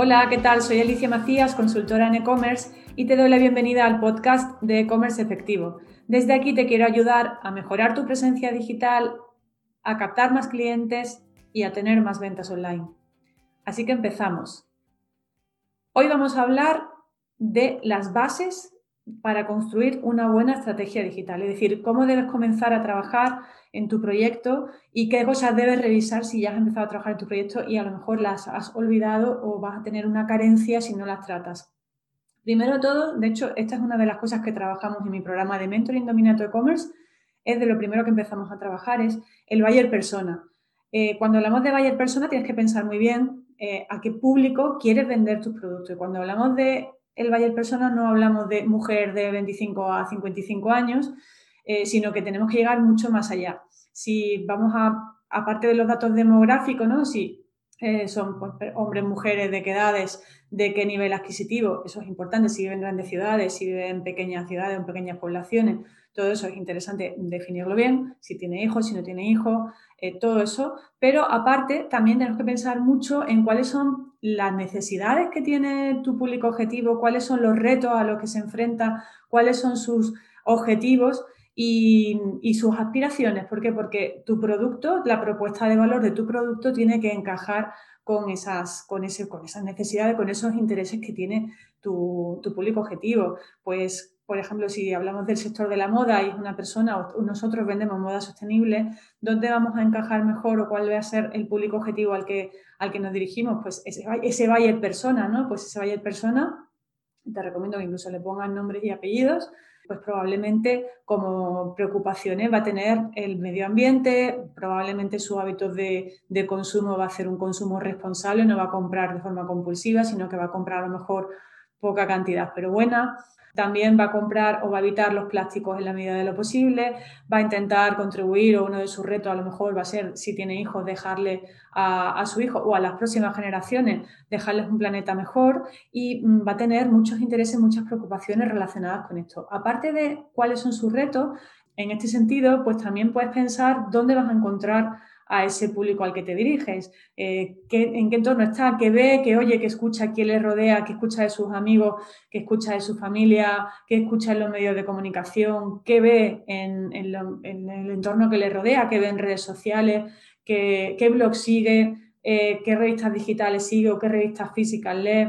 Hola, ¿qué tal? Soy Alicia Macías, consultora en e-commerce y te doy la bienvenida al podcast de e-commerce efectivo. Desde aquí te quiero ayudar a mejorar tu presencia digital, a captar más clientes y a tener más ventas online. Así que empezamos. Hoy vamos a hablar de las bases para construir una buena estrategia digital, es decir, cómo debes comenzar a trabajar en tu proyecto y qué cosas debes revisar si ya has empezado a trabajar en tu proyecto y a lo mejor las has olvidado o vas a tener una carencia si no las tratas. Primero todo, de hecho, esta es una de las cosas que trabajamos en mi programa de Mentoring Dominato E-Commerce, es de lo primero que empezamos a trabajar, es el buyer persona. Eh, cuando hablamos de buyer persona tienes que pensar muy bien eh, a qué público quieres vender tus productos. Y cuando hablamos de el buyer persona no hablamos de mujer de 25 a 55 años, eh, sino que tenemos que llegar mucho más allá. Si vamos a, aparte de los datos demográficos, ¿no? Si eh, son pues, hombres, mujeres, de qué edades, de qué nivel adquisitivo, eso es importante, si viven en grandes ciudades, si viven en pequeñas ciudades, en pequeñas poblaciones, todo eso es interesante definirlo bien, si tiene hijos, si no tiene hijos, eh, todo eso. Pero aparte, también tenemos que pensar mucho en cuáles son las necesidades que tiene tu público objetivo, cuáles son los retos a los que se enfrenta, cuáles son sus objetivos y, sus aspiraciones. ¿Por qué? Porque tu producto, la propuesta de valor de tu producto tiene que encajar con esas, con ese, con esas necesidades, con esos intereses que tiene tu, tu público objetivo. Pues por ejemplo, si hablamos del sector de la moda y es una persona o nosotros vendemos moda sostenible, ¿dónde vamos a encajar mejor o cuál va a ser el público objetivo al que, al que nos dirigimos? Pues ese, ese buyer persona, ¿no? Pues ese buyer persona, te recomiendo que incluso le pongan nombres y apellidos, pues probablemente como preocupaciones va a tener el medio ambiente, probablemente su hábitos de, de, consumo va a ser un consumo responsable, no va a comprar de forma compulsiva, sino que va a comprar a lo mejor poca cantidad, pero buena también va a comprar o va a evitar los plásticos en la medida de lo posible, va a intentar contribuir o uno de sus retos a lo mejor va a ser, si tiene hijos, dejarle a, su hijo o a las próximas generaciones, dejarles un planeta mejor y mm, va a tener muchos intereses, muchas preocupaciones relacionadas con esto. Aparte de cuáles son sus retos, en este sentido, pues también puedes pensar dónde vas a encontrar a ese público al que te diriges, eh, en qué entorno está, qué ve, qué oye, qué escucha, quién le rodea, qué escucha de sus amigos, qué escucha de su familia, qué escucha en los medios de comunicación, qué ve en, el entorno que le rodea, qué ve en redes sociales, qué, qué blog sigue, eh, qué revistas digitales sigue o qué revistas físicas lee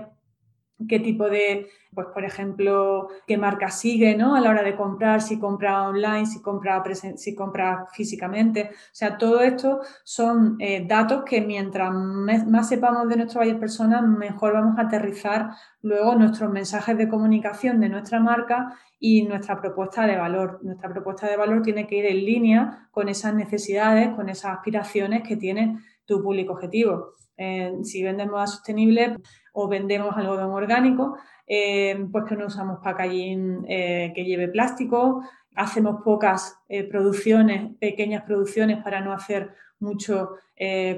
qué tipo de, pues por ejemplo, qué marca sigue, ¿no? A la hora de comprar, si compra online, si compra, si compra físicamente. O sea, todo esto son eh, datos que mientras más sepamos de nuestro buyer persona, mejor vamos a aterrizar luego nuestros mensajes de comunicación de nuestra marca y nuestra propuesta de valor. Nuestra propuesta de valor tiene que ir en línea con esas necesidades, con esas aspiraciones que tiene tu público objetivo. Eh, si vendes moda sostenible o vendemos algodón orgánico, eh, pues que no usamos packaging eh, que lleve plástico, hacemos pocas producciones, pequeñas producciones para no hacer mucho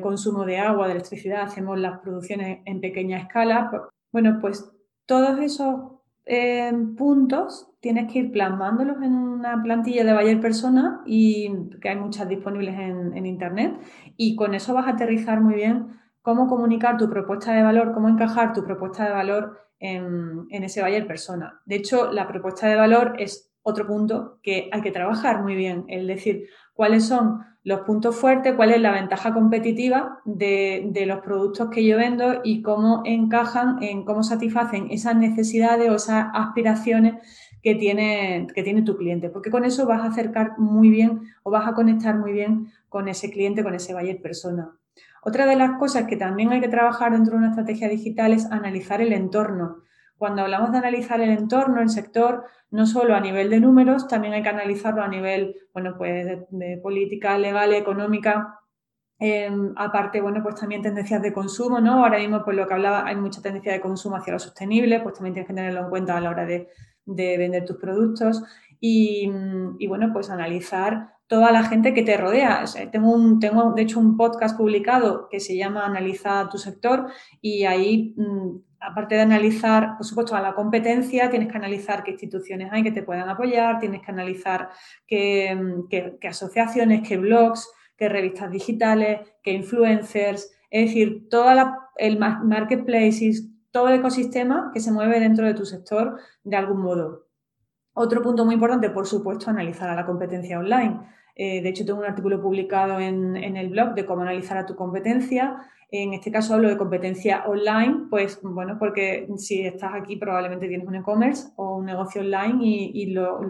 consumo de agua, de electricidad, hacemos las producciones en pequeña escala. Bueno, pues todos esos puntos tienes que ir plasmándolos en una plantilla de Bayer Persona y que hay muchas disponibles en internet. Y con eso vas a aterrizar muy bien cómo comunicar tu propuesta de valor, cómo encajar tu propuesta de valor en, ese buyer persona. De hecho, la propuesta de valor es otro punto que hay que trabajar muy bien, es decir, cuáles son los puntos fuertes, cuál es la ventaja competitiva de, los productos que yo vendo y cómo encajan en cómo satisfacen esas necesidades o esas aspiraciones que tiene, que tiene tu cliente, porque con eso vas a acercar muy bien o vas a conectar muy bien con ese cliente, con ese buyer persona. Otra de las cosas que también hay que trabajar dentro de una estrategia digital es analizar el entorno. Cuando hablamos de analizar el entorno, el sector, no solo a nivel de números, también hay que analizarlo a nivel, bueno, pues de, política legal, económica, em, aparte, bueno, pues también tendencias de consumo, ¿no? Ahora mismo, pues lo que hablaba, hay mucha tendencia de consumo hacia lo sostenible, pues también tienes que tenerlo en cuenta a la hora de, vender tus productos. Y, y, bueno, pues analizar toda la gente que te rodea. tengo, de hecho, un podcast publicado que se llama Analiza tu sector y ahí, mm, aparte de analizar, por supuesto, a la competencia, tienes que analizar qué instituciones hay que te puedan apoyar, tienes que analizar qué, mm, asociaciones, qué blogs, qué revistas digitales, qué influencers, es decir, toda el marketplace todo el ecosistema que se mueve dentro de tu sector de algún modo. Otro punto muy importante, por supuesto, analizar a la competencia online. Eh, de hecho, tengo un artículo publicado en, en, el blog de cómo analizar a tu competencia en este caso hablo de competencia online, pues bueno, porque si estás aquí probablemente tienes un e-commerce o un negocio online y, lo,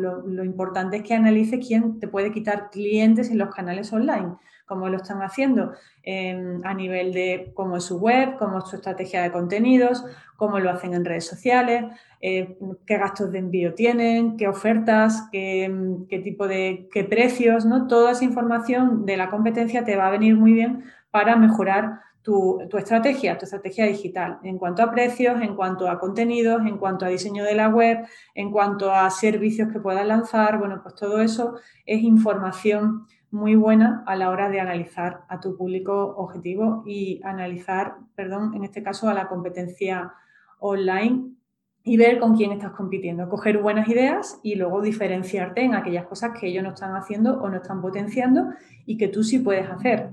importante es que analices quién te puede quitar clientes en los canales online, cómo lo están haciendo em, a nivel de cómo es su web, cómo es su estrategia de contenidos, cómo lo hacen en redes sociales, eh, qué gastos de envío tienen, qué ofertas, qué, qué tipo de qué precios, ¿no? Toda esa información de la competencia te va a venir muy bien para mejorar tu, estrategia, tu estrategia digital, en cuanto a precios, en cuanto a contenidos, en cuanto a diseño de la web, en cuanto a servicios que puedas lanzar. Bueno, pues todo eso es información muy buena a la hora de analizar a tu público objetivo y analizar, perdón, en este caso a la competencia online y ver con quién estás compitiendo, coger buenas ideas y luego diferenciarte en aquellas cosas que ellos no están haciendo o no están potenciando y que tú sí puedes hacer.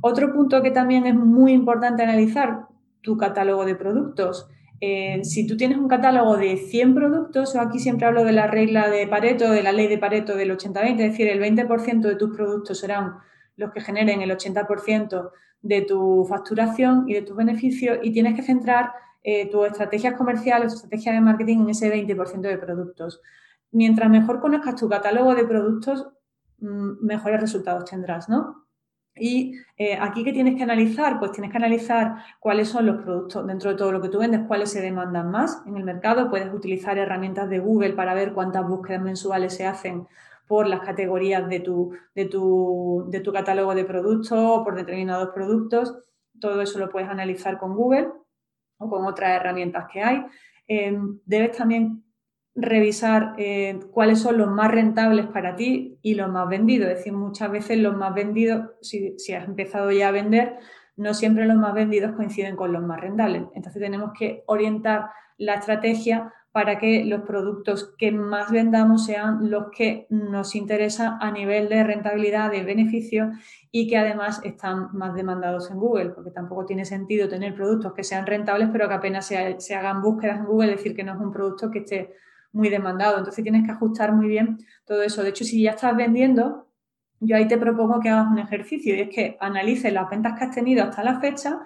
Otro punto que también es muy importante analizar, tu catálogo de productos. Eh, si tú tienes un catálogo de 100 productos, o aquí siempre hablo de la regla de Pareto, de la ley de Pareto del 80-20, es decir, el 20% de tus productos serán los que generen el 80% de tu facturación y de tus beneficios y tienes que centrar eh, tu estrategia comercial, tu estrategia de marketing en ese 20% de productos. Mientras mejor conozcas tu catálogo de productos, mm, mejores resultados tendrás, ¿no? Y eh, aquí, ¿qué tienes que analizar? Pues tienes que analizar cuáles son los productos dentro de todo lo que tú vendes, cuáles se demandan más en el mercado. Puedes utilizar herramientas de Google para ver cuántas búsquedas mensuales se hacen por las categorías de tu, de tu, de tu catálogo de productos o por determinados productos. Todo eso lo puedes analizar con Google o con otras herramientas que hay. Em, debes también revisar eh, cuáles son los más rentables para ti y los más vendidos. Es decir, muchas veces los más vendidos, si, has empezado ya a vender, no siempre los más vendidos coinciden con los más rentables. Entonces tenemos que orientar la estrategia para que los productos que más vendamos sean los que nos interesan a nivel de rentabilidad, de beneficio y que además están más demandados en Google, porque tampoco tiene sentido tener productos que sean rentables pero que apenas se, se hagan búsquedas en Google, es decir, que no es un producto que esté muy demandado. Entonces tienes que ajustar muy bien todo eso. De hecho, si ya estás vendiendo, yo ahí te propongo que hagas un ejercicio y es que analices las ventas que has tenido hasta la fecha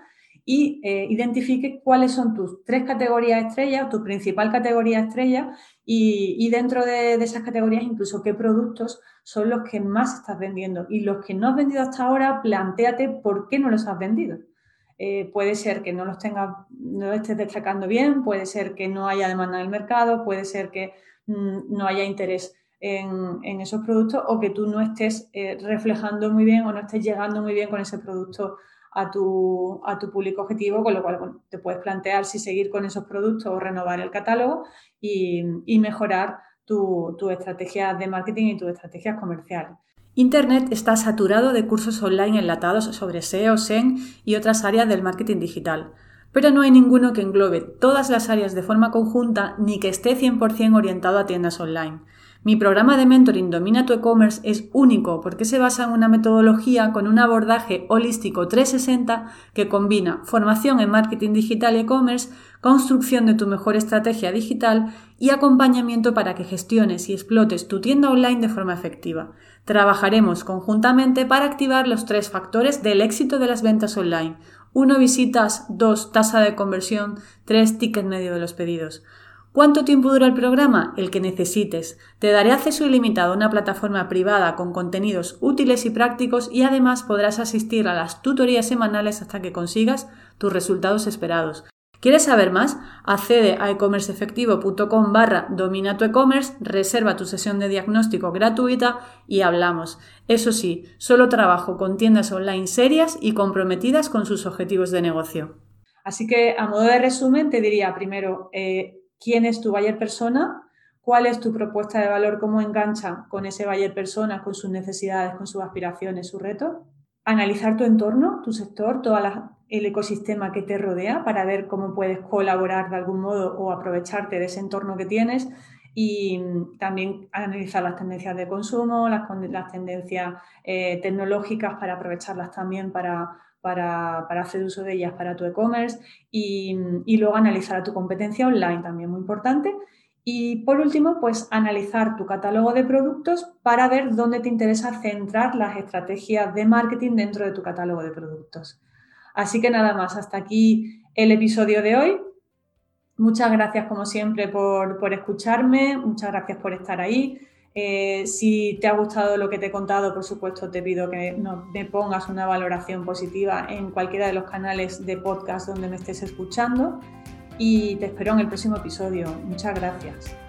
y eh, identifiques cuáles son tus tres categorías estrellas, tu principal categoría estrella y, dentro de, de, esas categorías incluso qué productos son los que más estás vendiendo y los que no has vendido hasta ahora, planteate por qué no los has vendido. Eh, puede ser que no los no estés destacando bien, puede ser que no haya demanda en el mercado, puede ser que mm, no haya interés en, esos productos o que tú no estés eh, reflejando muy bien o no estés llegando muy bien con ese producto a tu, a tu público objetivo, con lo cual te puedes plantear si seguir con esos productos o renovar el catálogo y, mejorar tu, tu estrategia de marketing y tus estrategias comerciales. Internet está saturado de cursos online enlatados sobre SEO, SEM y otras áreas del marketing digital, pero no hay ninguno que englobe todas las áreas de forma conjunta ni que esté 100% orientado a tiendas online. Mi programa de mentoring Domina tu e-commerce es único porque se basa en una metodología con un abordaje holístico 360 que combina formación en marketing digital e-commerce, construcción de tu mejor estrategia digital y acompañamiento para que gestiones y explotes tu tienda online de forma efectiva. Trabajaremos conjuntamente para activar los tres factores del éxito de las ventas online. 1. Visitas, 2. Tasa de conversión, 3. Ticket medio de los pedidos. ¿Cuánto tiempo dura el programa? El que necesites. Te daré acceso ilimitado a una plataforma privada con contenidos útiles y prácticos y además podrás asistir a las tutorías semanales hasta que consigas tus resultados esperados. ¿Quieres saber más? Accede a ecommerceefectivo.com barra domina tu e-commerce, reserva tu sesión de diagnóstico gratuita y hablamos. Eso sí, solo trabajo con tiendas online serias y comprometidas con sus objetivos de negocio. Así que a modo de resumen te diría primero, eh, quién es tu buyer persona, cuál es tu propuesta de valor, cómo engancha con ese buyer persona, con sus necesidades, con sus aspiraciones, sus retos. Analizar tu entorno, tu sector, todo el ecosistema que te rodea para ver cómo puedes colaborar de algún modo o aprovecharte de ese entorno que tienes y también analizar las tendencias de consumo, las, tendencias eh, tecnológicas para aprovecharlas también para, para, hacer uso de ellas para tu e-commerce y, y, luego analizar a tu competencia online, también muy importante. Y por último, pues analizar tu catálogo de productos para ver dónde te interesa centrar las estrategias de marketing dentro de tu catálogo de productos. Así que nada más, hasta aquí el episodio de hoy. Muchas gracias como siempre por, por escucharme, muchas gracias por estar ahí. Eh, si te ha gustado lo que te he contado, por supuesto, te pido que me pongas una valoración positiva en cualquiera de los canales de podcast donde me estés escuchando y te espero en el próximo episodio. Muchas gracias.